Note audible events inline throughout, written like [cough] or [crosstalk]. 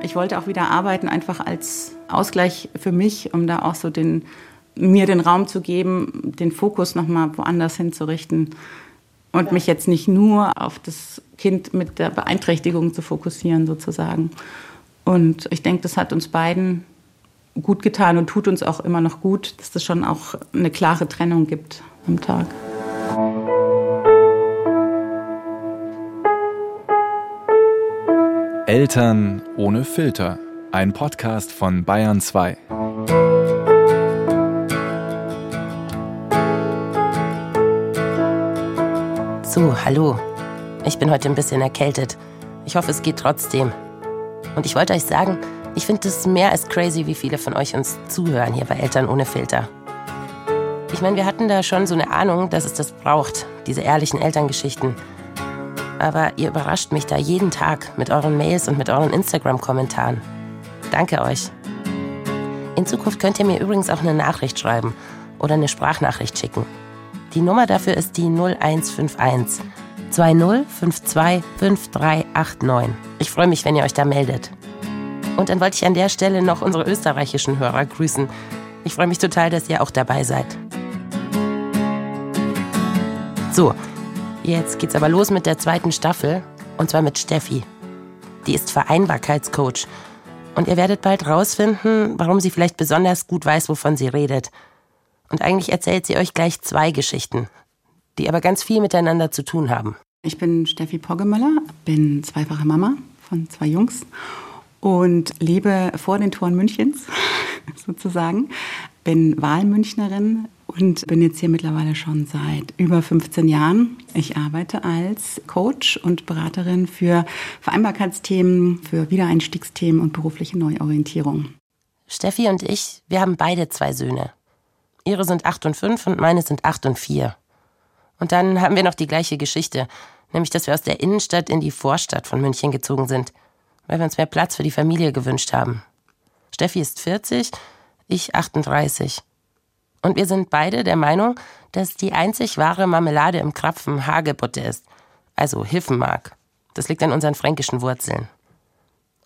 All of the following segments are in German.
Ich wollte auch wieder arbeiten, einfach als Ausgleich für mich, um da auch so den, mir den Raum zu geben, den Fokus nochmal woanders hinzurichten und ja. mich jetzt nicht nur auf das Kind mit der Beeinträchtigung zu fokussieren sozusagen. Und ich denke, das hat uns beiden gut getan und tut uns auch immer noch gut, dass es schon auch eine klare Trennung gibt am Tag. Eltern ohne Filter. Ein Podcast von Bayern 2. So, hallo. Ich bin heute ein bisschen erkältet. Ich hoffe, es geht trotzdem. Und ich wollte euch sagen, ich finde es mehr als crazy, wie viele von euch uns zuhören hier bei Eltern ohne Filter. Ich meine, wir hatten da schon so eine Ahnung, dass es das braucht, diese ehrlichen Elterngeschichten aber ihr überrascht mich da jeden Tag mit euren Mails und mit euren Instagram-Kommentaren. Danke euch. In Zukunft könnt ihr mir übrigens auch eine Nachricht schreiben oder eine Sprachnachricht schicken. Die Nummer dafür ist die 0151 2052 5389. Ich freue mich, wenn ihr euch da meldet. Und dann wollte ich an der Stelle noch unsere österreichischen Hörer grüßen. Ich freue mich total, dass ihr auch dabei seid. So, Jetzt geht's aber los mit der zweiten Staffel und zwar mit Steffi. Die ist Vereinbarkeitscoach und ihr werdet bald rausfinden, warum sie vielleicht besonders gut weiß, wovon sie redet. Und eigentlich erzählt sie euch gleich zwei Geschichten, die aber ganz viel miteinander zu tun haben. Ich bin Steffi Poggemöller, bin zweifache Mama von zwei Jungs und lebe vor den Toren Münchens [laughs] sozusagen. Bin Wahlmünchnerin, und bin jetzt hier mittlerweile schon seit über 15 Jahren. Ich arbeite als Coach und Beraterin für Vereinbarkeitsthemen, für Wiedereinstiegsthemen und berufliche Neuorientierung. Steffi und ich, wir haben beide zwei Söhne. Ihre sind acht und fünf und meine sind acht und vier. Und dann haben wir noch die gleiche Geschichte, nämlich dass wir aus der Innenstadt in die Vorstadt von München gezogen sind, weil wir uns mehr Platz für die Familie gewünscht haben. Steffi ist 40, ich 38. Und wir sind beide der Meinung, dass die einzig wahre Marmelade im Krapfen Hagebutte ist, also Hiffenmark. Das liegt an unseren fränkischen Wurzeln.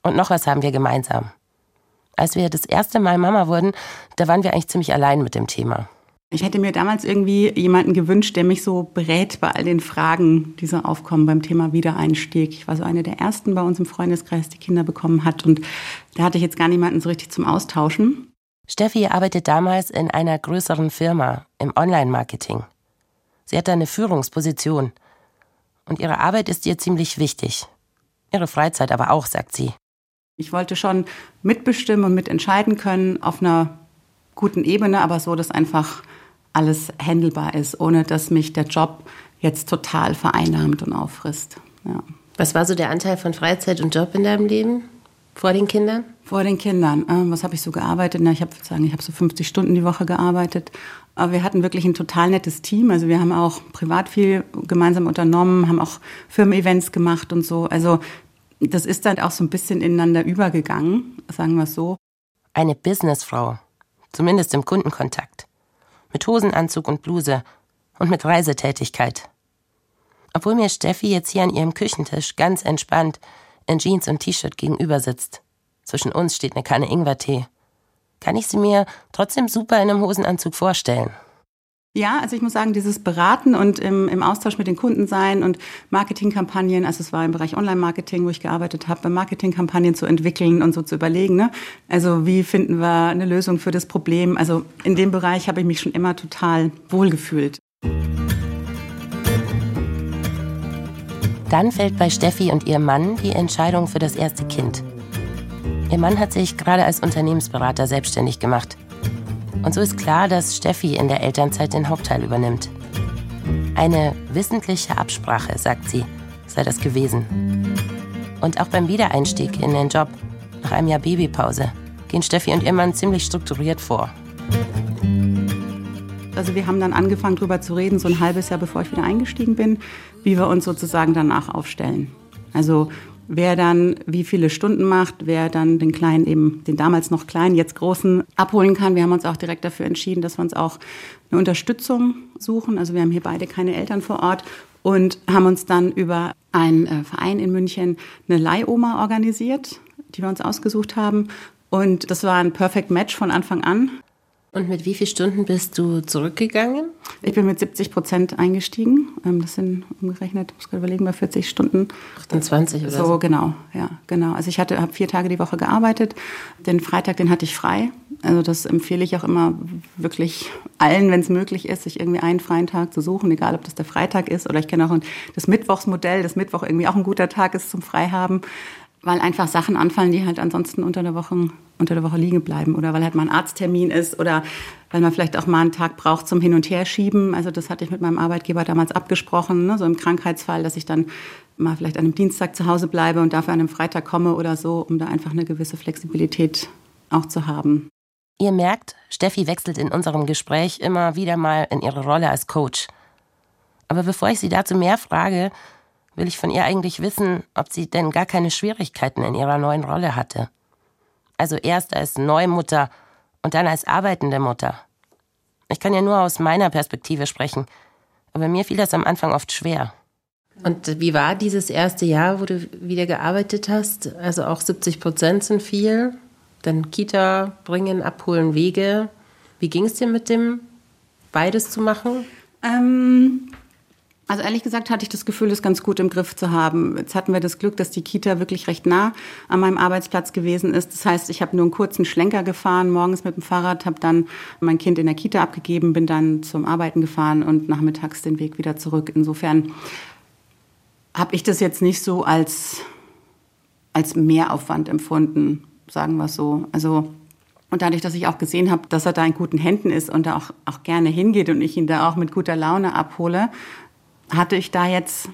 Und noch was haben wir gemeinsam. Als wir das erste Mal Mama wurden, da waren wir eigentlich ziemlich allein mit dem Thema. Ich hätte mir damals irgendwie jemanden gewünscht, der mich so berät bei all den Fragen, die so aufkommen beim Thema Wiedereinstieg. Ich war so eine der ersten bei uns im Freundeskreis, die Kinder bekommen hat. Und da hatte ich jetzt gar niemanden so richtig zum Austauschen. Steffi arbeitet damals in einer größeren Firma im Online-Marketing. Sie hat eine Führungsposition. Und ihre Arbeit ist ihr ziemlich wichtig. Ihre Freizeit aber auch, sagt sie. Ich wollte schon mitbestimmen und mitentscheiden können auf einer guten Ebene, aber so, dass einfach alles handelbar ist, ohne dass mich der Job jetzt total vereinnahmt und auffrisst. Ja. Was war so der Anteil von Freizeit und Job in deinem Leben? Vor den Kindern? Vor den Kindern. Ähm, was habe ich so gearbeitet? Na, ich habe sagen, ich habe so 50 Stunden die Woche gearbeitet. Aber wir hatten wirklich ein total nettes Team. Also wir haben auch privat viel gemeinsam unternommen, haben auch Firmen-Events gemacht und so. Also das ist dann auch so ein bisschen ineinander übergegangen, sagen wir es so. Eine Businessfrau, zumindest im Kundenkontakt. Mit Hosenanzug und Bluse und mit Reisetätigkeit. Obwohl mir Steffi jetzt hier an ihrem Küchentisch ganz entspannt in Jeans und T-Shirt gegenüber sitzt. Zwischen uns steht eine Kanne Ingwertee. Kann ich sie mir trotzdem super in einem Hosenanzug vorstellen? Ja, also ich muss sagen, dieses Beraten und im, im Austausch mit den Kunden sein und Marketingkampagnen, also es war im Bereich Online-Marketing, wo ich gearbeitet habe, Marketingkampagnen zu entwickeln und so zu überlegen. Ne? Also wie finden wir eine Lösung für das Problem? Also in dem Bereich habe ich mich schon immer total wohlgefühlt. Dann fällt bei Steffi und ihrem Mann die Entscheidung für das erste Kind. Ihr Mann hat sich gerade als Unternehmensberater selbstständig gemacht. Und so ist klar, dass Steffi in der Elternzeit den Hauptteil übernimmt. Eine wissentliche Absprache, sagt sie, sei das gewesen. Und auch beim Wiedereinstieg in den Job, nach einem Jahr Babypause, gehen Steffi und ihr Mann ziemlich strukturiert vor. Also wir haben dann angefangen darüber zu reden, so ein halbes Jahr bevor ich wieder eingestiegen bin, wie wir uns sozusagen danach aufstellen. Also wer dann wie viele Stunden macht, wer dann den kleinen eben, den damals noch kleinen, jetzt großen abholen kann. Wir haben uns auch direkt dafür entschieden, dass wir uns auch eine Unterstützung suchen. Also wir haben hier beide keine Eltern vor Ort und haben uns dann über einen äh, Verein in München eine Leihoma organisiert die wir uns ausgesucht haben. Und das war ein Perfect Match von Anfang an. Und mit wie vielen Stunden bist du zurückgegangen? Ich bin mit 70 Prozent eingestiegen. Ähm, das sind umgerechnet, ich muss gerade überlegen, bei 40 Stunden. 28 oder so? So, genau, ja, genau. Also ich hatte, habe vier Tage die Woche gearbeitet. Den Freitag, den hatte ich frei. Also das empfehle ich auch immer wirklich allen, wenn es möglich ist, sich irgendwie einen freien Tag zu suchen, egal ob das der Freitag ist oder ich kenne auch das Mittwochsmodell, dass Mittwoch irgendwie auch ein guter Tag ist zum Freihaben weil einfach Sachen anfallen, die halt ansonsten unter der Woche, unter der Woche liegen bleiben oder weil halt mal ein Arzttermin ist oder weil man vielleicht auch mal einen Tag braucht zum Hin- und Herschieben. Also das hatte ich mit meinem Arbeitgeber damals abgesprochen, ne? so im Krankheitsfall, dass ich dann mal vielleicht an einem Dienstag zu Hause bleibe und dafür an einem Freitag komme oder so, um da einfach eine gewisse Flexibilität auch zu haben. Ihr merkt, Steffi wechselt in unserem Gespräch immer wieder mal in ihre Rolle als Coach. Aber bevor ich sie dazu mehr frage, will ich von ihr eigentlich wissen, ob sie denn gar keine Schwierigkeiten in ihrer neuen Rolle hatte. Also erst als Neumutter und dann als arbeitende Mutter. Ich kann ja nur aus meiner Perspektive sprechen, aber mir fiel das am Anfang oft schwer. Und wie war dieses erste Jahr, wo du wieder gearbeitet hast? Also auch 70 Prozent sind viel. Dann Kita bringen, abholen, Wege. Wie ging es dir mit dem, beides zu machen? Ähm, also ehrlich gesagt hatte ich das Gefühl, das ganz gut im Griff zu haben. Jetzt hatten wir das Glück, dass die Kita wirklich recht nah an meinem Arbeitsplatz gewesen ist. Das heißt, ich habe nur einen kurzen Schlenker gefahren, morgens mit dem Fahrrad, habe dann mein Kind in der Kita abgegeben, bin dann zum Arbeiten gefahren und nachmittags den Weg wieder zurück. Insofern habe ich das jetzt nicht so als, als Mehraufwand empfunden, sagen wir es so. Also und dadurch, dass ich auch gesehen habe, dass er da in guten Händen ist und da auch, auch gerne hingeht und ich ihn da auch mit guter Laune abhole, hatte ich da jetzt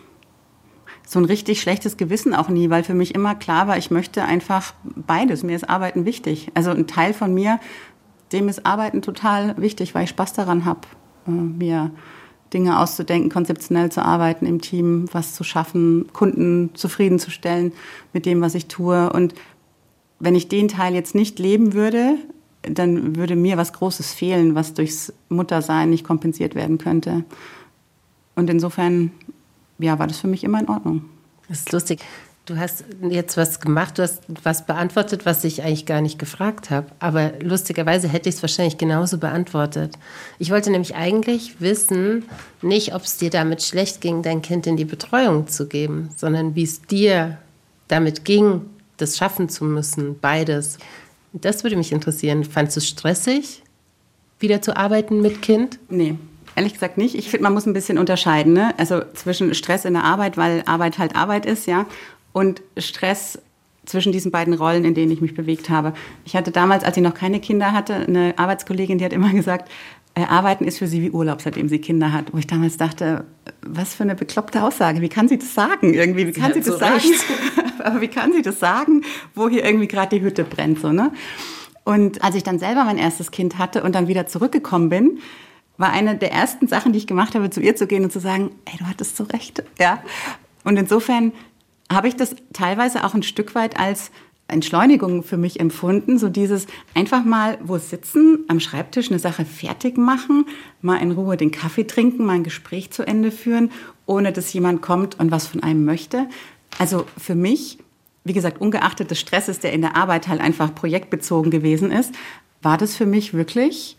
so ein richtig schlechtes Gewissen auch nie, weil für mich immer klar war, ich möchte einfach beides. Mir ist Arbeiten wichtig. Also ein Teil von mir, dem ist Arbeiten total wichtig, weil ich Spaß daran habe, äh, mir Dinge auszudenken, konzeptionell zu arbeiten im Team, was zu schaffen, Kunden zufriedenzustellen mit dem, was ich tue. Und wenn ich den Teil jetzt nicht leben würde, dann würde mir was Großes fehlen, was durchs Muttersein nicht kompensiert werden könnte. Und insofern, ja, war das für mich immer in Ordnung. Das ist lustig. Du hast jetzt was gemacht, du hast was beantwortet, was ich eigentlich gar nicht gefragt habe. Aber lustigerweise hätte ich es wahrscheinlich genauso beantwortet. Ich wollte nämlich eigentlich wissen, nicht, ob es dir damit schlecht ging, dein Kind in die Betreuung zu geben, sondern wie es dir damit ging, das schaffen zu müssen, beides. Das würde mich interessieren. Fandest du es stressig, wieder zu arbeiten mit Kind? Nee, Ehrlich gesagt nicht. Ich finde, man muss ein bisschen unterscheiden. Ne? Also zwischen Stress in der Arbeit, weil Arbeit halt Arbeit ist, ja, und Stress zwischen diesen beiden Rollen, in denen ich mich bewegt habe. Ich hatte damals, als ich noch keine Kinder hatte, eine Arbeitskollegin, die hat immer gesagt, äh, Arbeiten ist für sie wie Urlaub, seitdem sie Kinder hat. Wo ich damals dachte, was für eine bekloppte Aussage. Wie kann sie das sagen? Irgendwie, wie kann sie, sie das so sagen? [laughs] Aber wie kann sie das sagen, wo hier irgendwie gerade die Hütte brennt, so, ne? Und als ich dann selber mein erstes Kind hatte und dann wieder zurückgekommen bin, war eine der ersten Sachen, die ich gemacht habe, zu ihr zu gehen und zu sagen, ey, du hattest so recht. Ja. Und insofern habe ich das teilweise auch ein Stück weit als Entschleunigung für mich empfunden, so dieses einfach mal wo sitzen, am Schreibtisch eine Sache fertig machen, mal in Ruhe den Kaffee trinken, mal ein Gespräch zu Ende führen, ohne dass jemand kommt und was von einem möchte. Also für mich, wie gesagt, ungeachtet des Stresses, der in der Arbeit halt einfach projektbezogen gewesen ist, war das für mich wirklich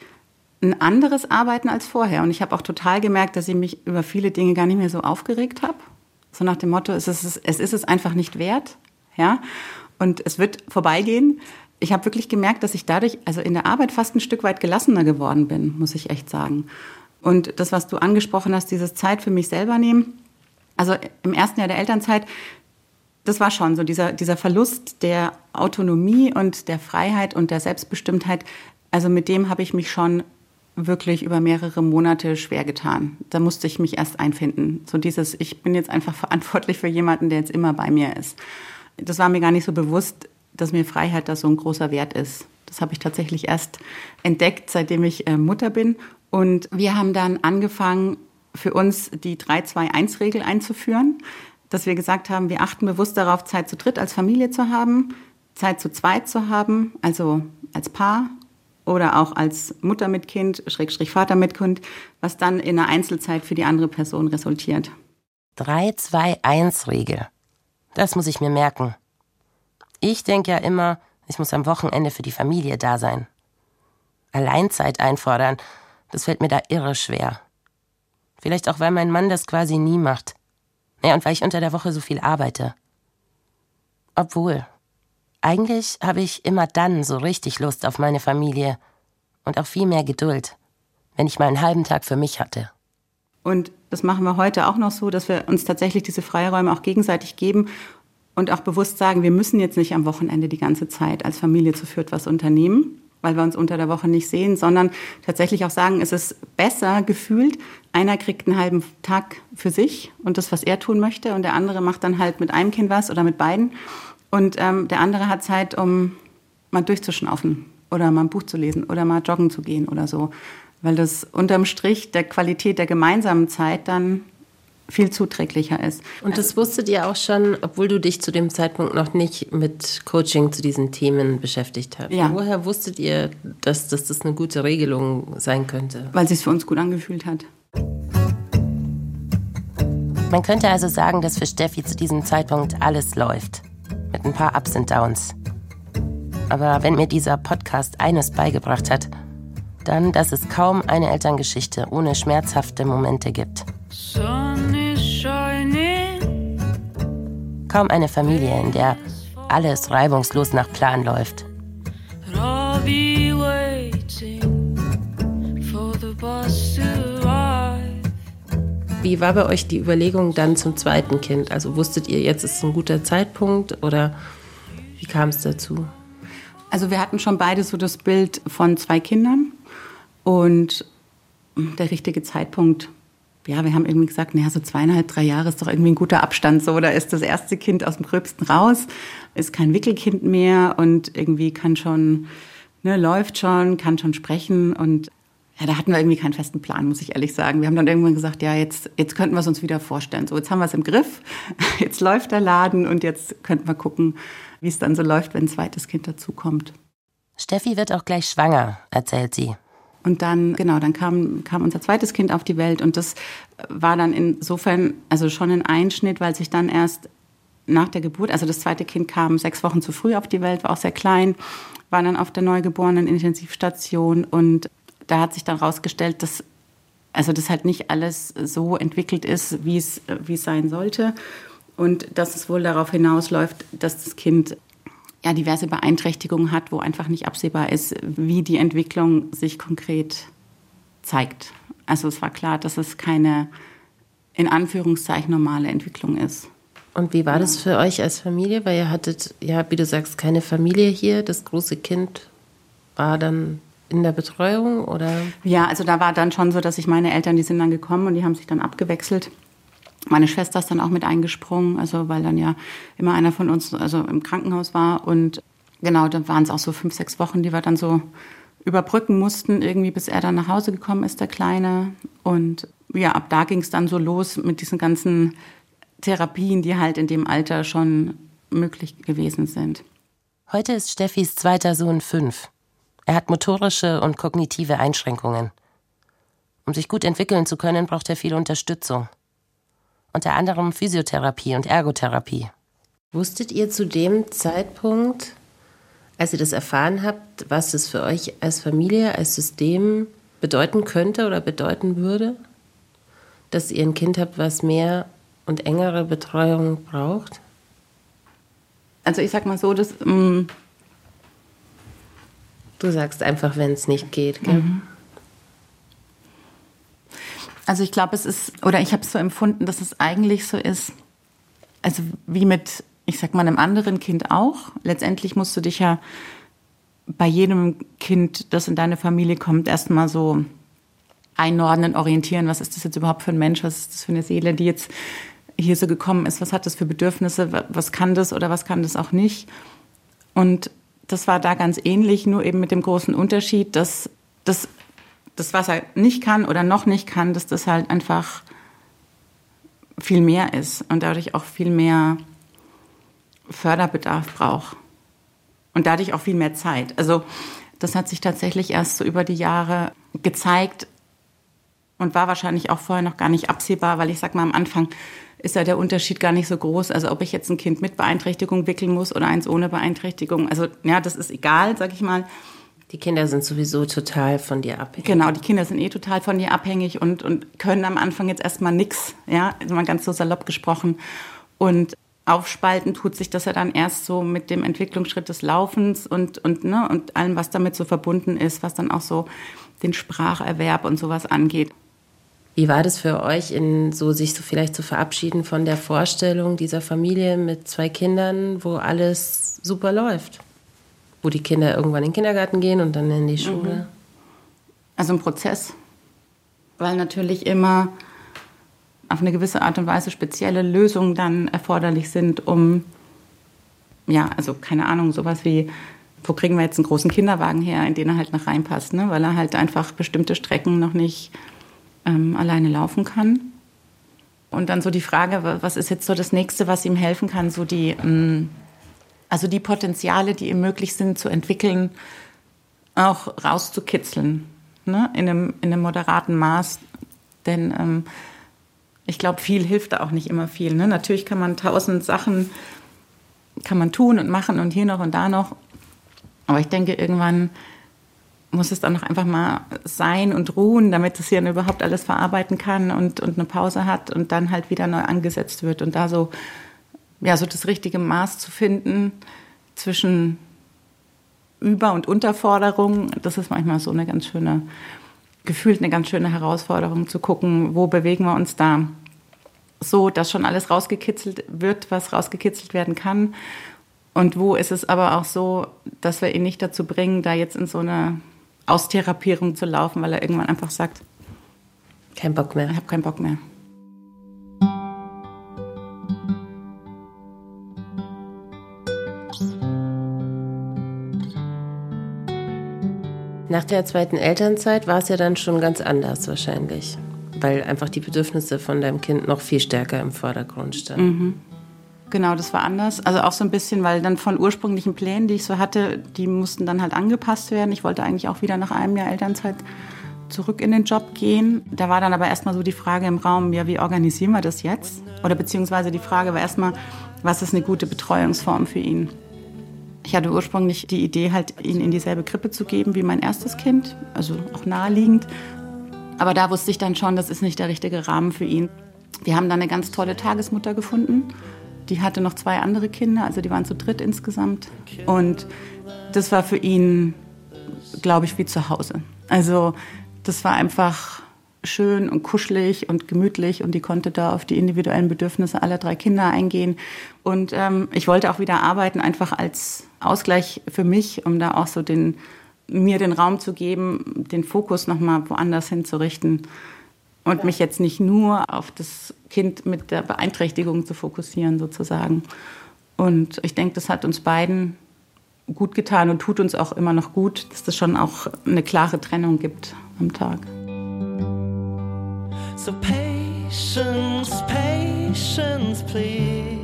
ein anderes Arbeiten als vorher. Und ich habe auch total gemerkt, dass ich mich über viele Dinge gar nicht mehr so aufgeregt habe. So nach dem Motto, es ist es, ist es einfach nicht wert. Ja? Und es wird vorbeigehen. Ich habe wirklich gemerkt, dass ich dadurch, also in der Arbeit fast ein Stück weit gelassener geworden bin, muss ich echt sagen. Und das, was du angesprochen hast, dieses Zeit für mich selber nehmen. Also im ersten Jahr der Elternzeit, das war schon so dieser, dieser Verlust der Autonomie und der Freiheit und der Selbstbestimmtheit. Also mit dem habe ich mich schon wirklich über mehrere Monate schwer getan. Da musste ich mich erst einfinden. So dieses, ich bin jetzt einfach [laughs] verantwortlich für jemanden, der jetzt immer bei mir ist. Das war mir gar nicht so bewusst, dass mir Freiheit da so ein großer Wert ist. Das habe ich tatsächlich erst entdeckt, seitdem ich äh, Mutter bin. Und wir haben dann angefangen, für uns die 3-2-1-Regel einzuführen, dass wir gesagt haben, wir achten bewusst darauf, Zeit zu dritt als Familie zu haben, Zeit zu zweit zu haben, also als Paar oder auch als Mutter mit Kind, Schrägstrich Vater mit Kind, was dann in einer Einzelzeit für die andere Person resultiert. 3-2-1-Regel. Das muss ich mir merken. Ich denke ja immer, ich muss am Wochenende für die Familie da sein. Alleinzeit einfordern, das fällt mir da irre schwer. Vielleicht auch, weil mein Mann das quasi nie macht. Naja, und weil ich unter der Woche so viel arbeite. Obwohl, eigentlich habe ich immer dann so richtig Lust auf meine Familie und auch viel mehr Geduld, wenn ich mal einen halben Tag für mich hatte. Und das machen wir heute auch noch so, dass wir uns tatsächlich diese Freiräume auch gegenseitig geben und auch bewusst sagen, wir müssen jetzt nicht am Wochenende die ganze Zeit als Familie zu führt was unternehmen, weil wir uns unter der Woche nicht sehen, sondern tatsächlich auch sagen, es ist besser gefühlt, einer kriegt einen halben Tag für sich und das, was er tun möchte, und der andere macht dann halt mit einem Kind was oder mit beiden. Und ähm, der andere hat Zeit, um mal durchzuschnaufen oder mal ein Buch zu lesen oder mal joggen zu gehen oder so. Weil das unterm Strich der Qualität der gemeinsamen Zeit dann viel zuträglicher ist. Und das wusstet ihr auch schon, obwohl du dich zu dem Zeitpunkt noch nicht mit Coaching zu diesen Themen beschäftigt hast. Ja. Woher wusstet ihr, dass, dass das eine gute Regelung sein könnte? Weil es sich für uns gut angefühlt hat. Man könnte also sagen, dass für Steffi zu diesem Zeitpunkt alles läuft mit ein paar Ups und Downs. Aber wenn mir dieser Podcast eines beigebracht hat, dann, dass es kaum eine Elterngeschichte ohne schmerzhafte Momente gibt. Kaum eine Familie, in der alles reibungslos nach Plan läuft. Wie war bei euch die Überlegung dann zum zweiten Kind? Also wusstet ihr, jetzt ist ein guter Zeitpunkt oder wie kam es dazu? Also wir hatten schon beide so das Bild von zwei Kindern und der richtige Zeitpunkt. Ja, wir haben irgendwie gesagt, naja, so zweieinhalb, drei Jahre ist doch irgendwie ein guter Abstand. So, da ist das erste Kind aus dem Gröbsten raus, ist kein Wickelkind mehr und irgendwie kann schon, ne, läuft schon, kann schon sprechen und ja, da hatten wir irgendwie keinen festen Plan, muss ich ehrlich sagen. Wir haben dann irgendwann gesagt, ja, jetzt, jetzt könnten wir es uns wieder vorstellen. So, jetzt haben wir es im Griff, [laughs] jetzt läuft der Laden und jetzt könnten wir gucken, wie es dann so läuft, wenn ein zweites Kind dazukommt. Steffi wird auch gleich schwanger, erzählt sie. Und dann, genau, dann kam, kam unser zweites Kind auf die Welt und das war dann insofern, also schon ein Einschnitt, weil sich dann erst nach der Geburt, also das zweite Kind kam sechs Wochen zu früh auf die Welt, war auch sehr klein, war dann auf der neugeborenen Intensivstation und da hat sich dann rausgestellt, dass also das halt nicht alles so entwickelt ist, wie es, wie es sein sollte. Und dass es wohl darauf hinausläuft, dass das Kind ja diverse Beeinträchtigungen hat, wo einfach nicht absehbar ist, wie die Entwicklung sich konkret zeigt. Also es war klar, dass es keine in Anführungszeichen normale Entwicklung ist. Und wie war das für euch als Familie? Weil ihr hattet, ja, wie du sagst, keine Familie hier. Das große Kind war dann in der Betreuung oder? Ja, also da war dann schon so, dass ich meine Eltern, die sind dann gekommen und die haben sich dann abgewechselt. Meine Schwester ist dann auch mit eingesprungen, also weil dann ja immer einer von uns also im Krankenhaus war und genau, dann waren es auch so fünf, sechs Wochen, die wir dann so überbrücken mussten, irgendwie bis er dann nach Hause gekommen ist, der Kleine. Und ja, ab da ging es dann so los mit diesen ganzen Therapien, die halt in dem Alter schon möglich gewesen sind. Heute ist Steffis zweiter Sohn fünf. Er hat motorische und kognitive Einschränkungen. Um sich gut entwickeln zu können, braucht er viel Unterstützung. Unter anderem Physiotherapie und Ergotherapie. Wusstet ihr zu dem Zeitpunkt, als ihr das erfahren habt, was es für euch als Familie, als System bedeuten könnte oder bedeuten würde? Dass ihr ein Kind habt, was mehr und engere Betreuung braucht? Also ich sag mal so, dass mm, Du sagst einfach, wenn es nicht geht. Gell? Mhm. Also ich glaube, es ist, oder ich habe es so empfunden, dass es eigentlich so ist, also wie mit, ich sag mal, einem anderen Kind auch. Letztendlich musst du dich ja bei jedem Kind, das in deine Familie kommt, erstmal so einordnen, orientieren. Was ist das jetzt überhaupt für ein Mensch? Was ist das für eine Seele, die jetzt hier so gekommen ist? Was hat das für Bedürfnisse? Was kann das oder was kann das auch nicht? Und das war da ganz ähnlich, nur eben mit dem großen Unterschied, dass das, das was er nicht kann oder noch nicht kann, dass das halt einfach viel mehr ist und dadurch auch viel mehr Förderbedarf braucht und dadurch auch viel mehr Zeit. Also das hat sich tatsächlich erst so über die Jahre gezeigt und war wahrscheinlich auch vorher noch gar nicht absehbar, weil ich sag mal am Anfang ist da der Unterschied gar nicht so groß. Also ob ich jetzt ein Kind mit Beeinträchtigung wickeln muss oder eins ohne Beeinträchtigung. Also ja, das ist egal, sag ich mal. Die Kinder sind sowieso total von dir abhängig. Genau, die Kinder sind eh total von dir abhängig und, und können am Anfang jetzt erstmal nichts, ja, mal ganz so salopp gesprochen. Und aufspalten tut sich das ja dann erst so mit dem Entwicklungsschritt des Laufens und, und, ne, und allem, was damit so verbunden ist, was dann auch so den Spracherwerb und sowas angeht. Wie war das für euch, in so sich so vielleicht zu verabschieden von der Vorstellung dieser Familie mit zwei Kindern, wo alles super läuft? wo die Kinder irgendwann in den Kindergarten gehen und dann in die Schule? Mhm. Also ein Prozess, weil natürlich immer auf eine gewisse Art und Weise spezielle Lösungen dann erforderlich sind, um, ja, also keine Ahnung, sowas wie, wo kriegen wir jetzt einen großen Kinderwagen her, in den er halt noch reinpasst, ne? weil er halt einfach bestimmte Strecken noch nicht ähm, alleine laufen kann. Und dann so die Frage, was ist jetzt so das Nächste, was ihm helfen kann, so die, ähm, also die Potenziale, die ihm möglich sind zu entwickeln, auch rauszukitzeln, ne? in, einem, in einem moderaten Maß. Denn ähm, ich glaube, viel hilft da auch nicht immer viel. Ne? Natürlich kann man tausend Sachen kann man tun und machen und hier noch und da noch. Aber ich denke, irgendwann muss es dann noch einfach mal sein und ruhen, damit das Hirn überhaupt alles verarbeiten kann und, und eine Pause hat und dann halt wieder neu angesetzt wird. Und da so ja, so das richtige Maß zu finden zwischen Über- und Unterforderung, das ist manchmal so eine ganz schöne, gefühlt eine ganz schöne Herausforderung zu gucken, wo bewegen wir uns da so, dass schon alles rausgekitzelt wird, was rausgekitzelt werden kann. Und wo ist es aber auch so, dass wir ihn nicht dazu bringen, da jetzt in so eine Austherapierung zu laufen, weil er irgendwann einfach sagt, kein Bock mehr. Ich habe keinen Bock mehr. Nach der zweiten Elternzeit war es ja dann schon ganz anders wahrscheinlich, weil einfach die Bedürfnisse von deinem Kind noch viel stärker im Vordergrund standen. Mhm. Genau, das war anders. Also auch so ein bisschen, weil dann von ursprünglichen Plänen, die ich so hatte, die mussten dann halt angepasst werden. Ich wollte eigentlich auch wieder nach einem Jahr Elternzeit zurück in den Job gehen. Da war dann aber erstmal so die Frage im Raum, ja, wie organisieren wir das jetzt? Oder beziehungsweise die Frage war erstmal, was ist eine gute Betreuungsform für ihn? Ich hatte ursprünglich die Idee, halt ihn in dieselbe Krippe zu geben wie mein erstes Kind, also auch naheliegend. Aber da wusste ich dann schon, das ist nicht der richtige Rahmen für ihn. Wir haben dann eine ganz tolle Tagesmutter gefunden. Die hatte noch zwei andere Kinder, also die waren zu dritt insgesamt. Und das war für ihn, glaube ich, wie zu Hause. Also das war einfach schön und kuschelig und gemütlich und die konnte da auf die individuellen Bedürfnisse aller drei Kinder eingehen. Und ähm, ich wollte auch wieder arbeiten, einfach als Ausgleich für mich, um da auch so den, mir den Raum zu geben, den Fokus nochmal woanders hinzurichten und mich jetzt nicht nur auf das Kind mit der Beeinträchtigung zu fokussieren sozusagen. Und ich denke, das hat uns beiden gut getan und tut uns auch immer noch gut, dass es schon auch eine klare Trennung gibt am Tag. So patience, patience, please.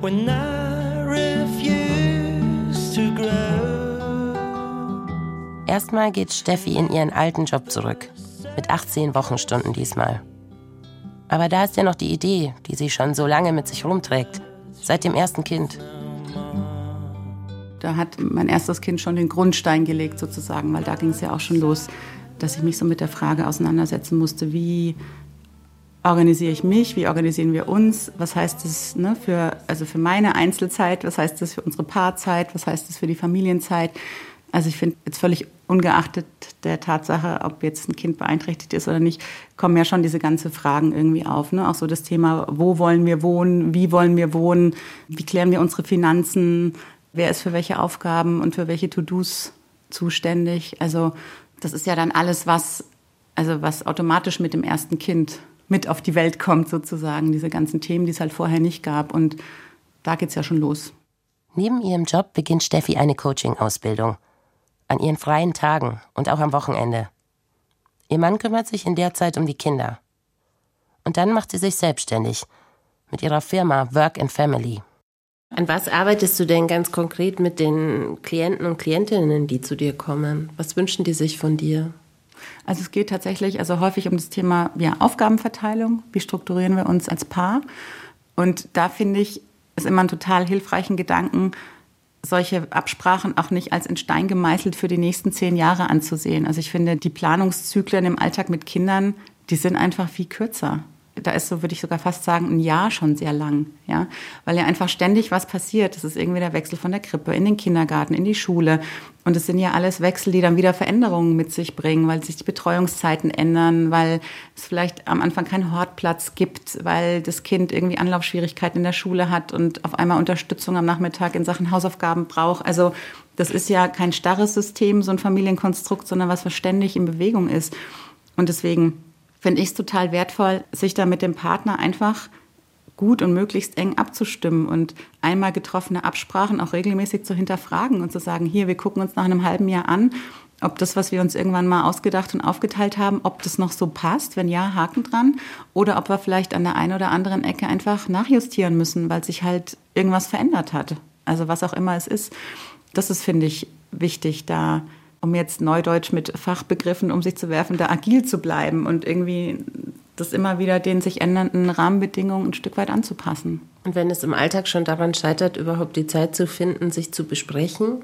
When I refuse Erstmal geht Steffi in ihren alten Job zurück. Mit 18 Wochenstunden diesmal. Aber da ist ja noch die Idee, die sie schon so lange mit sich rumträgt. Seit dem ersten Kind. Da hat mein erstes Kind schon den Grundstein gelegt, sozusagen, weil da ging es ja auch schon los dass ich mich so mit der Frage auseinandersetzen musste, wie organisiere ich mich, wie organisieren wir uns, was heißt das ne, für, also für meine Einzelzeit, was heißt das für unsere Paarzeit, was heißt das für die Familienzeit. Also ich finde jetzt völlig ungeachtet der Tatsache, ob jetzt ein Kind beeinträchtigt ist oder nicht, kommen ja schon diese ganzen Fragen irgendwie auf. Ne? Auch so das Thema, wo wollen wir wohnen, wie wollen wir wohnen, wie klären wir unsere Finanzen, wer ist für welche Aufgaben und für welche To-Dos zuständig. Also das ist ja dann alles, was, also was automatisch mit dem ersten Kind mit auf die Welt kommt, sozusagen. Diese ganzen Themen, die es halt vorher nicht gab. Und da geht's ja schon los. Neben ihrem Job beginnt Steffi eine Coaching-Ausbildung. An ihren freien Tagen und auch am Wochenende. Ihr Mann kümmert sich in der Zeit um die Kinder. Und dann macht sie sich selbstständig mit ihrer Firma Work and Family. An was arbeitest du denn ganz konkret mit den Klienten und Klientinnen, die zu dir kommen? Was wünschen die sich von dir? Also es geht tatsächlich also häufig um das Thema ja, Aufgabenverteilung. Wie strukturieren wir uns als Paar? Und da finde ich es immer einen total hilfreichen Gedanken, solche Absprachen auch nicht als in Stein gemeißelt für die nächsten zehn Jahre anzusehen. Also ich finde, die Planungszyklen im Alltag mit Kindern, die sind einfach viel kürzer da ist so, würde ich sogar fast sagen, ein Jahr schon sehr lang, ja, weil ja einfach ständig was passiert. Das ist irgendwie der Wechsel von der Krippe in den Kindergarten, in die Schule. Und es sind ja alles Wechsel, die dann wieder Veränderungen mit sich bringen, weil sich die Betreuungszeiten ändern, weil es vielleicht am Anfang keinen Hortplatz gibt, weil das Kind irgendwie Anlaufschwierigkeiten in der Schule hat und auf einmal Unterstützung am Nachmittag in Sachen Hausaufgaben braucht. Also das ist ja kein starres System, so ein Familienkonstrukt, sondern was, was ständig in Bewegung ist. Und deswegen finde ich es total wertvoll, sich da mit dem Partner einfach gut und möglichst eng abzustimmen und einmal getroffene Absprachen auch regelmäßig zu hinterfragen und zu sagen, hier, wir gucken uns nach einem halben Jahr an, ob das, was wir uns irgendwann mal ausgedacht und aufgeteilt haben, ob das noch so passt, wenn ja, Haken dran, oder ob wir vielleicht an der einen oder anderen Ecke einfach nachjustieren müssen, weil sich halt irgendwas verändert hat. Also was auch immer es ist. Das ist, finde ich, wichtig, da um jetzt neudeutsch mit Fachbegriffen um sich zu werfen, da agil zu bleiben und irgendwie das immer wieder den sich ändernden Rahmenbedingungen ein Stück weit anzupassen. Und wenn es im Alltag schon daran scheitert, überhaupt die Zeit zu finden, sich zu besprechen?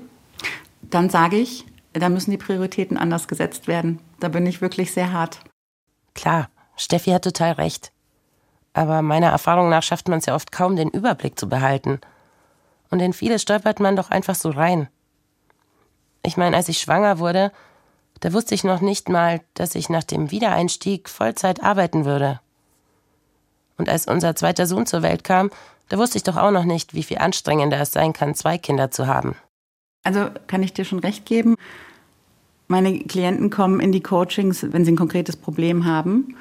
Dann sage ich, da müssen die Prioritäten anders gesetzt werden. Da bin ich wirklich sehr hart. Klar, Steffi hat total recht. Aber meiner Erfahrung nach schafft man es ja oft kaum, den Überblick zu behalten. Und in viele stolpert man doch einfach so rein. Ich meine, als ich schwanger wurde, da wusste ich noch nicht mal, dass ich nach dem Wiedereinstieg Vollzeit arbeiten würde. Und als unser zweiter Sohn zur Welt kam, da wusste ich doch auch noch nicht, wie viel anstrengender es sein kann, zwei Kinder zu haben. Also kann ich dir schon recht geben. Meine Klienten kommen in die Coachings, wenn sie ein konkretes Problem haben,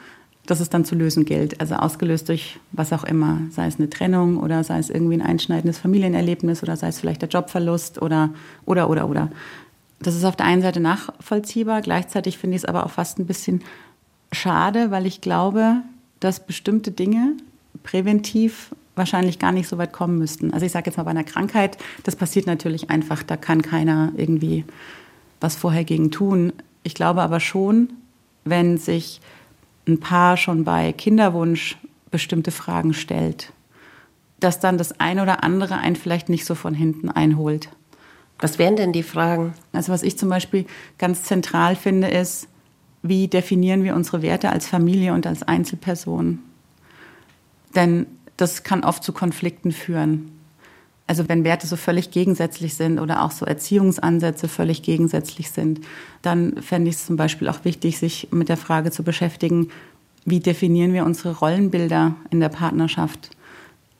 das es dann zu lösen gilt. Also ausgelöst durch was auch immer, sei es eine Trennung oder sei es irgendwie ein einschneidendes Familienerlebnis oder sei es vielleicht der Jobverlust oder oder oder oder. Das ist auf der einen Seite nachvollziehbar, gleichzeitig finde ich es aber auch fast ein bisschen schade, weil ich glaube, dass bestimmte Dinge präventiv wahrscheinlich gar nicht so weit kommen müssten. Also ich sage jetzt mal bei einer Krankheit, das passiert natürlich einfach, da kann keiner irgendwie was vorher gegen tun. Ich glaube aber schon, wenn sich ein Paar schon bei Kinderwunsch bestimmte Fragen stellt, dass dann das eine oder andere einen vielleicht nicht so von hinten einholt. Was wären denn die Fragen? Also was ich zum Beispiel ganz zentral finde, ist, wie definieren wir unsere Werte als Familie und als Einzelperson? Denn das kann oft zu Konflikten führen. Also wenn Werte so völlig gegensätzlich sind oder auch so Erziehungsansätze völlig gegensätzlich sind, dann fände ich es zum Beispiel auch wichtig, sich mit der Frage zu beschäftigen, wie definieren wir unsere Rollenbilder in der Partnerschaft?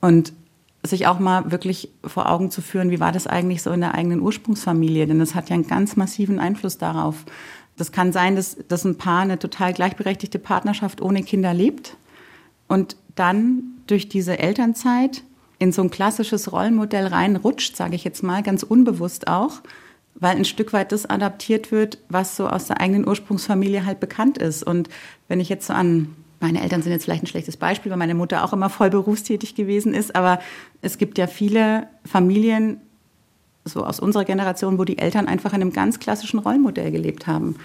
Und sich auch mal wirklich vor Augen zu führen, wie war das eigentlich so in der eigenen Ursprungsfamilie? Denn das hat ja einen ganz massiven Einfluss darauf. Das kann sein, dass, dass ein Paar eine total gleichberechtigte Partnerschaft ohne Kinder lebt und dann durch diese Elternzeit in so ein klassisches Rollenmodell reinrutscht, sage ich jetzt mal, ganz unbewusst auch, weil ein Stück weit das adaptiert wird, was so aus der eigenen Ursprungsfamilie halt bekannt ist. Und wenn ich jetzt so an meine Eltern sind jetzt vielleicht ein schlechtes Beispiel, weil meine Mutter auch immer voll berufstätig gewesen ist, aber es gibt ja viele Familien, so aus unserer Generation, wo die Eltern einfach in einem ganz klassischen Rollenmodell gelebt haben.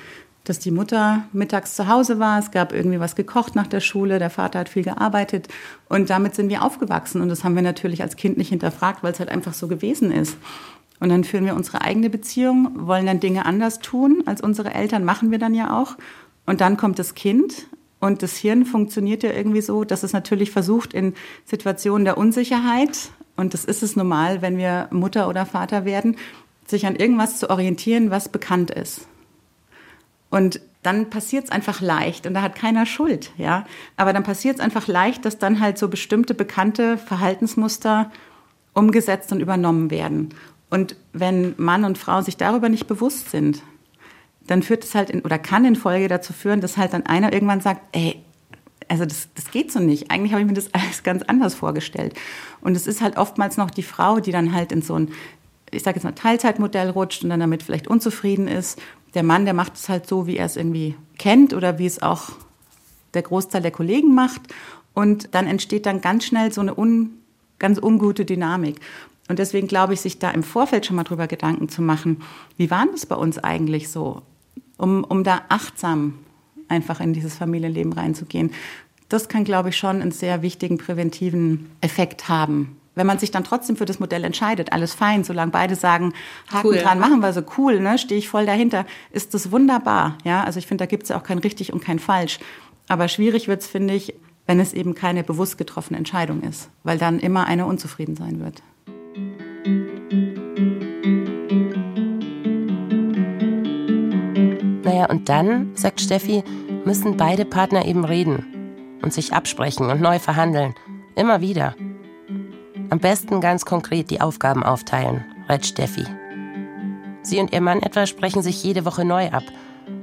Dass die Mutter mittags zu Hause war, es gab irgendwie was gekocht nach der Schule, der Vater hat viel gearbeitet und damit sind wir aufgewachsen und das haben wir natürlich als Kind nicht hinterfragt, weil es halt einfach so gewesen ist. Und dann führen wir unsere eigene Beziehung, wollen dann Dinge anders tun als unsere Eltern, machen wir dann ja auch. Und dann kommt das Kind und das Hirn funktioniert ja irgendwie so, dass es natürlich versucht, in Situationen der Unsicherheit, und das ist es normal, wenn wir Mutter oder Vater werden, sich an irgendwas zu orientieren, was bekannt ist. Und dann passiert es einfach leicht und da hat keiner Schuld, ja. Aber dann passiert es einfach leicht, dass dann halt so bestimmte bekannte Verhaltensmuster umgesetzt und übernommen werden. Und wenn Mann und Frau sich darüber nicht bewusst sind, dann führt es halt in, oder kann in Folge dazu führen, dass halt dann einer irgendwann sagt, ey, also das, das geht so nicht. Eigentlich habe ich mir das [laughs] alles ganz anders vorgestellt. Und es ist halt oftmals noch die Frau, die dann halt in so ein, ich sage jetzt mal, Teilzeitmodell rutscht und dann damit vielleicht unzufrieden ist. Der Mann, der macht es halt so, wie er es irgendwie kennt oder wie es auch der Großteil der Kollegen macht. Und dann entsteht dann ganz schnell so eine un, ganz ungute Dynamik. Und deswegen glaube ich, sich da im Vorfeld schon mal drüber Gedanken zu machen, wie war das bei uns eigentlich so? Um, um da achtsam einfach in dieses Familienleben reinzugehen. Das kann, glaube ich, schon einen sehr wichtigen präventiven Effekt haben. Wenn man sich dann trotzdem für das Modell entscheidet, alles fein, solange beide sagen, Haken cool. dran, machen wir so cool, ne, stehe ich voll dahinter, ist das wunderbar. Ja, also ich finde, da gibt es ja auch kein richtig und kein falsch. Aber schwierig wird es, finde ich, wenn es eben keine bewusst getroffene Entscheidung ist, weil dann immer einer unzufrieden sein wird. Naja, und dann, sagt Steffi, müssen beide Partner eben reden und sich absprechen und neu verhandeln. Immer wieder. Am besten ganz konkret die Aufgaben aufteilen, rät Steffi. Sie und ihr Mann etwa sprechen sich jede Woche neu ab,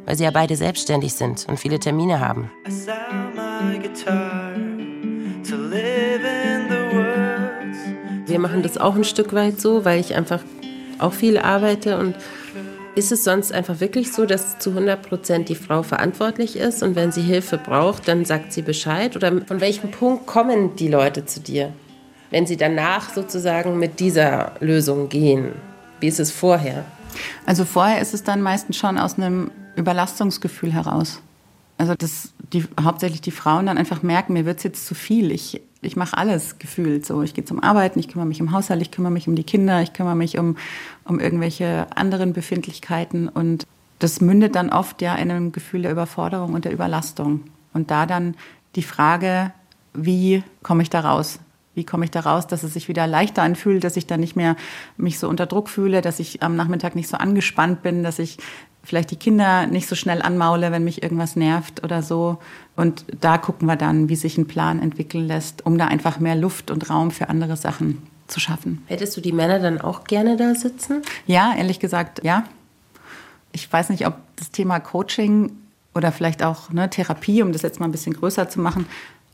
weil sie ja beide selbstständig sind und viele Termine haben. Wir machen das auch ein Stück weit so, weil ich einfach auch viel arbeite und ist es sonst einfach wirklich so, dass zu 100 Prozent die Frau verantwortlich ist und wenn sie Hilfe braucht, dann sagt sie Bescheid? Oder von welchem Punkt kommen die Leute zu dir, wenn sie danach sozusagen mit dieser Lösung gehen? Wie ist es vorher? Also vorher ist es dann meistens schon aus einem Überlastungsgefühl heraus. Also dass die, hauptsächlich die Frauen dann einfach merken, mir wird es jetzt zu viel. Ich, ich mache alles gefühlt so. Ich gehe zum Arbeiten, ich kümmere mich im Haushalt, ich kümmere mich um die Kinder, ich kümmere mich um, um irgendwelche anderen Befindlichkeiten. Und das mündet dann oft ja in einem Gefühl der Überforderung und der Überlastung. Und da dann die Frage, wie komme ich da raus? Wie komme ich da raus, dass es sich wieder leichter anfühlt, dass ich dann nicht mehr mich so unter Druck fühle, dass ich am Nachmittag nicht so angespannt bin, dass ich vielleicht die Kinder nicht so schnell anmaule, wenn mich irgendwas nervt oder so. Und da gucken wir dann, wie sich ein Plan entwickeln lässt, um da einfach mehr Luft und Raum für andere Sachen zu schaffen. Hättest du die Männer dann auch gerne da sitzen? Ja, ehrlich gesagt, ja. Ich weiß nicht, ob das Thema Coaching oder vielleicht auch ne, Therapie, um das jetzt mal ein bisschen größer zu machen,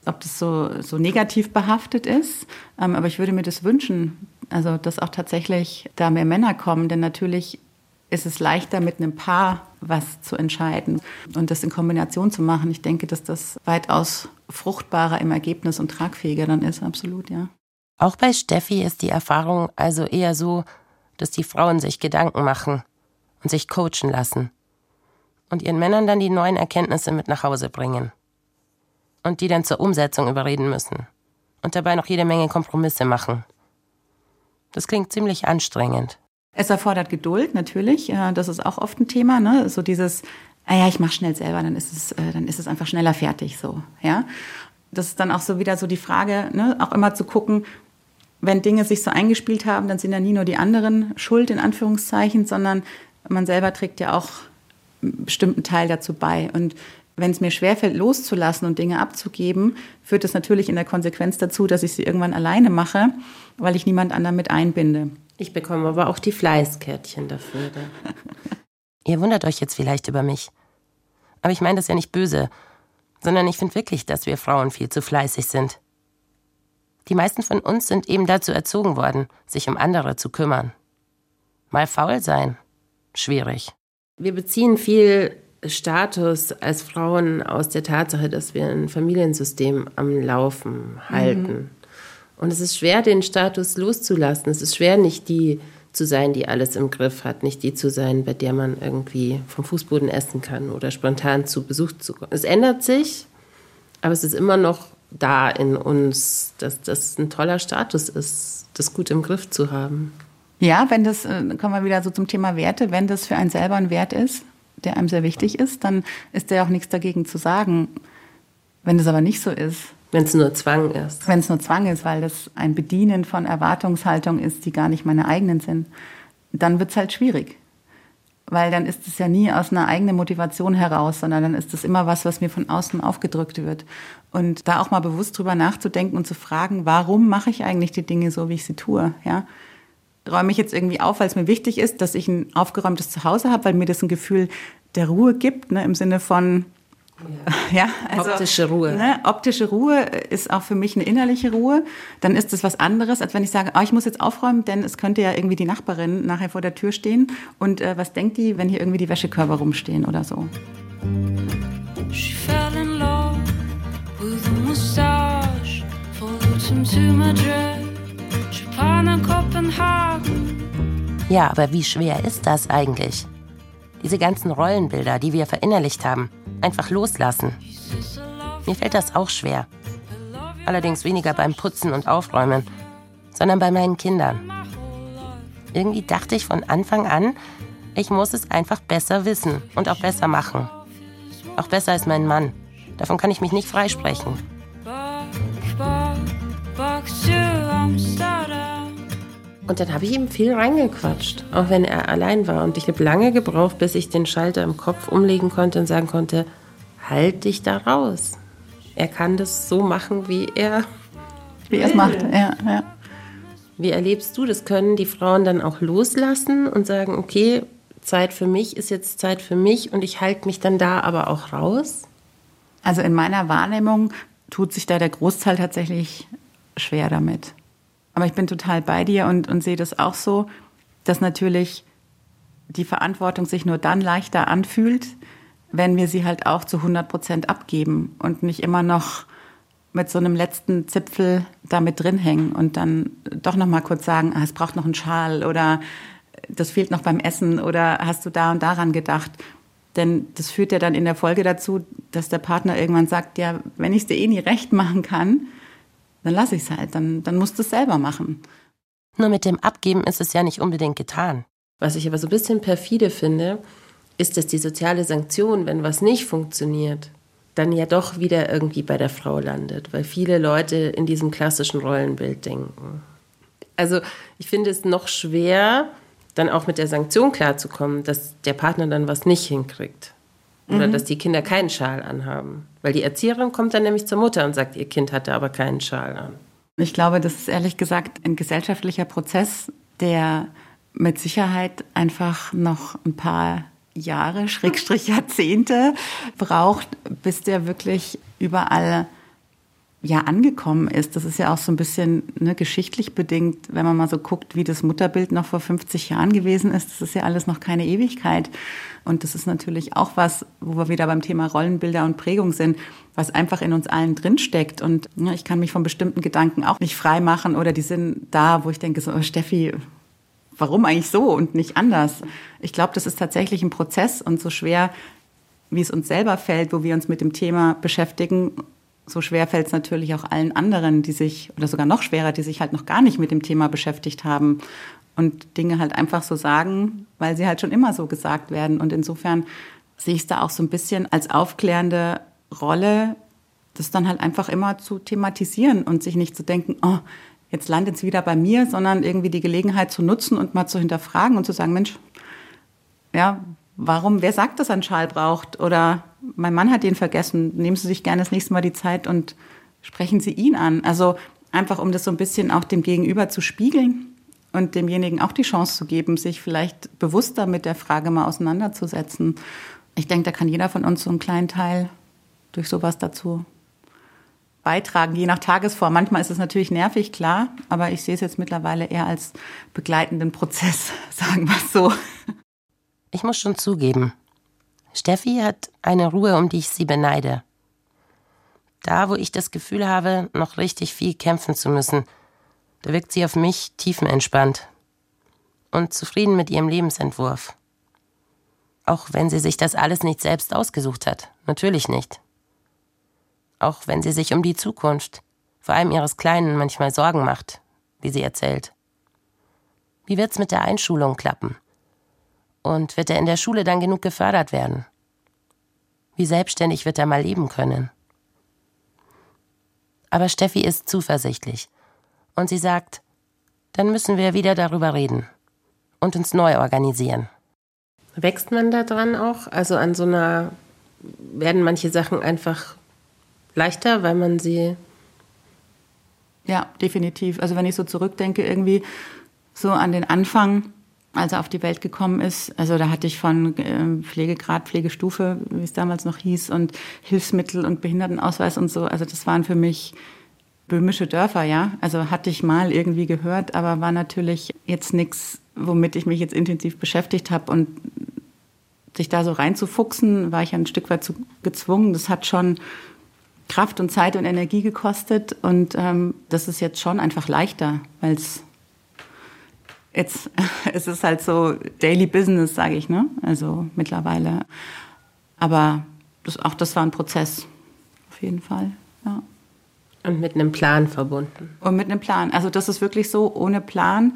ob das so, so negativ behaftet ist. Ähm, aber ich würde mir das wünschen, also dass auch tatsächlich da mehr Männer kommen, denn natürlich ist es leichter, mit einem Paar was zu entscheiden und das in Kombination zu machen. Ich denke, dass das weitaus fruchtbarer im Ergebnis und tragfähiger dann ist, absolut, ja. Auch bei Steffi ist die Erfahrung also eher so, dass die Frauen sich Gedanken machen und sich coachen lassen und ihren Männern dann die neuen Erkenntnisse mit nach Hause bringen und die dann zur Umsetzung überreden müssen und dabei noch jede Menge Kompromisse machen. Das klingt ziemlich anstrengend. Es erfordert Geduld, natürlich. Das ist auch oft ein Thema. Ne? So dieses, ah ja, ich mache schnell selber, dann ist es, äh, dann ist es einfach schneller fertig. So, ja. Das ist dann auch so wieder so die Frage, ne? auch immer zu gucken, wenn Dinge sich so eingespielt haben, dann sind ja nie nur die anderen schuld, in Anführungszeichen, sondern man selber trägt ja auch einen bestimmten Teil dazu bei. Und wenn es mir schwerfällt, loszulassen und Dinge abzugeben, führt das natürlich in der Konsequenz dazu, dass ich sie irgendwann alleine mache, weil ich niemand anderen mit einbinde. Ich bekomme aber auch die Fleißkärtchen dafür. [laughs] Ihr wundert euch jetzt vielleicht über mich. Aber ich meine das ja nicht böse, sondern ich finde wirklich, dass wir Frauen viel zu fleißig sind. Die meisten von uns sind eben dazu erzogen worden, sich um andere zu kümmern. Mal faul sein. Schwierig. Wir beziehen viel Status als Frauen aus der Tatsache, dass wir ein Familiensystem am Laufen halten. Mhm. Und es ist schwer, den Status loszulassen. Es ist schwer, nicht die zu sein, die alles im Griff hat, nicht die zu sein, bei der man irgendwie vom Fußboden essen kann oder spontan zu Besuch zu kommen. Es ändert sich, aber es ist immer noch da in uns, dass das ein toller Status ist, das gut im Griff zu haben. Ja, wenn das, äh, kommen wir wieder so zum Thema Werte, wenn das für einen selber ein Wert ist, der einem sehr wichtig ist, dann ist ja auch nichts dagegen zu sagen. Wenn das aber nicht so ist. Wenn es nur Zwang ist. Wenn es nur Zwang ist, weil das ein Bedienen von Erwartungshaltung ist, die gar nicht meine eigenen sind, dann wird es halt schwierig. Weil dann ist es ja nie aus einer eigenen Motivation heraus, sondern dann ist es immer was, was mir von außen aufgedrückt wird. Und da auch mal bewusst drüber nachzudenken und zu fragen, warum mache ich eigentlich die Dinge so, wie ich sie tue? Ja? räume ich jetzt irgendwie auf, weil es mir wichtig ist, dass ich ein aufgeräumtes Zuhause habe, weil mir das ein Gefühl der Ruhe gibt, ne, im Sinne von ja, also, optische Ruhe. Ne, optische Ruhe ist auch für mich eine innerliche Ruhe. Dann ist es was anderes, als wenn ich sage, oh, ich muss jetzt aufräumen, denn es könnte ja irgendwie die Nachbarin nachher vor der Tür stehen. Und äh, was denkt die, wenn hier irgendwie die Wäschekörper rumstehen oder so? She fell in love with a mustache, followed him to Madrid. Ja, aber wie schwer ist das eigentlich? Diese ganzen Rollenbilder, die wir verinnerlicht haben, einfach loslassen. Mir fällt das auch schwer. Allerdings weniger beim Putzen und Aufräumen, sondern bei meinen Kindern. Irgendwie dachte ich von Anfang an, ich muss es einfach besser wissen und auch besser machen. Auch besser als mein Mann. Davon kann ich mich nicht freisprechen. Und dann habe ich ihm viel reingequatscht, auch wenn er allein war. Und ich habe lange gebraucht, bis ich den Schalter im Kopf umlegen konnte und sagen konnte, halt dich da raus. Er kann das so machen, wie er wie er es macht. Ja, ja. Wie erlebst du das? Können die Frauen dann auch loslassen und sagen, okay, Zeit für mich ist jetzt Zeit für mich und ich halte mich dann da aber auch raus? Also in meiner Wahrnehmung tut sich da der Großteil tatsächlich schwer damit. Aber ich bin total bei dir und, und sehe das auch so, dass natürlich die Verantwortung sich nur dann leichter anfühlt, wenn wir sie halt auch zu 100 Prozent abgeben und nicht immer noch mit so einem letzten Zipfel da mit drin hängen und dann doch noch mal kurz sagen, ah, es braucht noch einen Schal oder das fehlt noch beim Essen oder hast du da und daran gedacht? Denn das führt ja dann in der Folge dazu, dass der Partner irgendwann sagt, ja, wenn ich es dir eh nie recht machen kann, dann lasse ich es halt, dann, dann musst du es selber machen. Nur mit dem Abgeben ist es ja nicht unbedingt getan. Was ich aber so ein bisschen perfide finde, ist, dass die soziale Sanktion, wenn was nicht funktioniert, dann ja doch wieder irgendwie bei der Frau landet, weil viele Leute in diesem klassischen Rollenbild denken. Also ich finde es noch schwer, dann auch mit der Sanktion klarzukommen, dass der Partner dann was nicht hinkriegt. Oder mhm. dass die Kinder keinen Schal anhaben. Weil die Erzieherin kommt dann nämlich zur Mutter und sagt, ihr Kind hatte aber keinen Schal an. Ich glaube, das ist ehrlich gesagt ein gesellschaftlicher Prozess, der mit Sicherheit einfach noch ein paar Jahre, Schrägstrich Jahrzehnte braucht, bis der wirklich überall ja angekommen ist. Das ist ja auch so ein bisschen ne, geschichtlich bedingt, wenn man mal so guckt, wie das Mutterbild noch vor 50 Jahren gewesen ist. Das ist ja alles noch keine Ewigkeit. Und das ist natürlich auch was, wo wir wieder beim Thema Rollenbilder und Prägung sind, was einfach in uns allen drinsteckt. Und ja, ich kann mich von bestimmten Gedanken auch nicht frei machen oder die sind da, wo ich denke, so, oh, Steffi, warum eigentlich so und nicht anders? Ich glaube, das ist tatsächlich ein Prozess und so schwer, wie es uns selber fällt, wo wir uns mit dem Thema beschäftigen, so schwer fällt es natürlich auch allen anderen, die sich, oder sogar noch schwerer, die sich halt noch gar nicht mit dem Thema beschäftigt haben und Dinge halt einfach so sagen, weil sie halt schon immer so gesagt werden. Und insofern sehe ich es da auch so ein bisschen als aufklärende Rolle, das dann halt einfach immer zu thematisieren und sich nicht zu denken, oh, jetzt landet es wieder bei mir, sondern irgendwie die Gelegenheit zu nutzen und mal zu hinterfragen und zu sagen, Mensch, ja, warum, wer sagt, dass er einen Schal braucht? Oder mein Mann hat ihn vergessen. Nehmen Sie sich gerne das nächste Mal die Zeit und sprechen Sie ihn an. Also einfach, um das so ein bisschen auch dem Gegenüber zu spiegeln und demjenigen auch die Chance zu geben, sich vielleicht bewusster mit der Frage mal auseinanderzusetzen. Ich denke, da kann jeder von uns so einen kleinen Teil durch sowas dazu beitragen, je nach Tagesform. Manchmal ist es natürlich nervig, klar, aber ich sehe es jetzt mittlerweile eher als begleitenden Prozess, [laughs] sagen wir es so. Ich muss schon zugeben, Steffi hat eine Ruhe, um die ich sie beneide. Da, wo ich das Gefühl habe, noch richtig viel kämpfen zu müssen, da wirkt sie auf mich tiefenentspannt und zufrieden mit ihrem Lebensentwurf. Auch wenn sie sich das alles nicht selbst ausgesucht hat, natürlich nicht auch wenn sie sich um die Zukunft, vor allem ihres Kleinen, manchmal Sorgen macht, wie sie erzählt. Wie wird's mit der Einschulung klappen? Und wird er in der Schule dann genug gefördert werden? Wie selbstständig wird er mal leben können? Aber Steffi ist zuversichtlich. Und sie sagt, dann müssen wir wieder darüber reden und uns neu organisieren. Wächst man da dran auch? Also an so einer, werden manche Sachen einfach leichter, weil man sie. Ja, definitiv. Also wenn ich so zurückdenke, irgendwie so an den Anfang, als er auf die Welt gekommen ist, also da hatte ich von äh, Pflegegrad, Pflegestufe, wie es damals noch hieß, und Hilfsmittel und Behindertenausweis und so. Also das waren für mich böhmische Dörfer, ja. Also hatte ich mal irgendwie gehört, aber war natürlich jetzt nichts, womit ich mich jetzt intensiv beschäftigt habe und sich da so reinzufuchsen, war ich ein Stück weit zu gezwungen. Das hat schon Kraft und Zeit und Energie gekostet. Und ähm, das ist jetzt schon einfach leichter, weil es jetzt [laughs] es ist halt so Daily Business, sage ich, ne? Also mittlerweile. Aber das, auch das war ein Prozess, auf jeden Fall, ja. Und mit einem Plan verbunden. Und mit einem Plan. Also das ist wirklich so, ohne Plan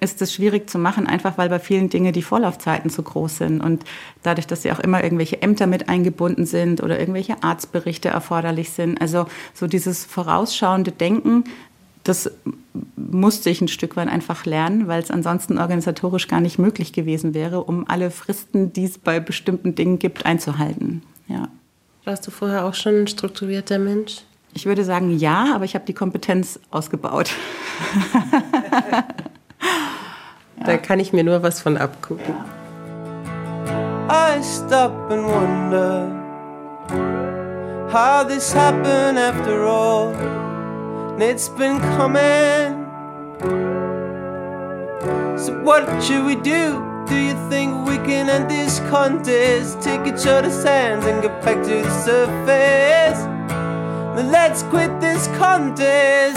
ist es schwierig zu machen, einfach weil bei vielen Dingen die Vorlaufzeiten zu groß sind. Und dadurch, dass ja auch immer irgendwelche Ämter mit eingebunden sind oder irgendwelche Arztberichte erforderlich sind. Also so dieses vorausschauende Denken, das musste ich ein Stück weit einfach lernen, weil es ansonsten organisatorisch gar nicht möglich gewesen wäre, um alle Fristen, die es bei bestimmten Dingen gibt, einzuhalten. Ja. Warst du vorher auch schon ein strukturierter Mensch? Ich würde sagen ja, aber ich habe die Kompetenz ausgebaut. [laughs] Da kann ich mir nur was von abgucken. I stop and wonder how this happened after all. It's been coming. So what should we do? Do you think we can end this contest? Take each other's hands and get back to the surface. Then let's quit this contest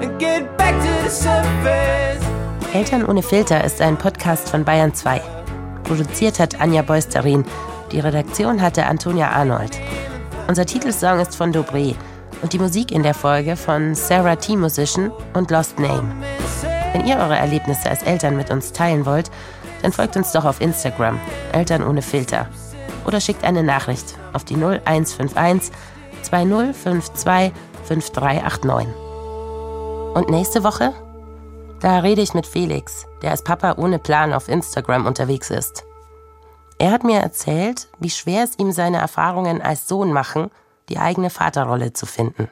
and get back to the surface. Eltern ohne Filter ist ein Podcast von Bayern 2. Produziert hat Anja Beusterin. Die Redaktion hatte Antonia Arnold. Unser Titelsong ist von Dobré und die Musik in der Folge von Sarah T. Musician und Lost Name. Wenn ihr eure Erlebnisse als Eltern mit uns teilen wollt, dann folgt uns doch auf Instagram, Eltern ohne Filter. Oder schickt eine Nachricht auf die 0151 2052 5389. Und nächste Woche da rede ich mit Felix, der als Papa ohne Plan auf Instagram unterwegs ist. Er hat mir erzählt, wie schwer es ihm seine Erfahrungen als Sohn machen, die eigene Vaterrolle zu finden.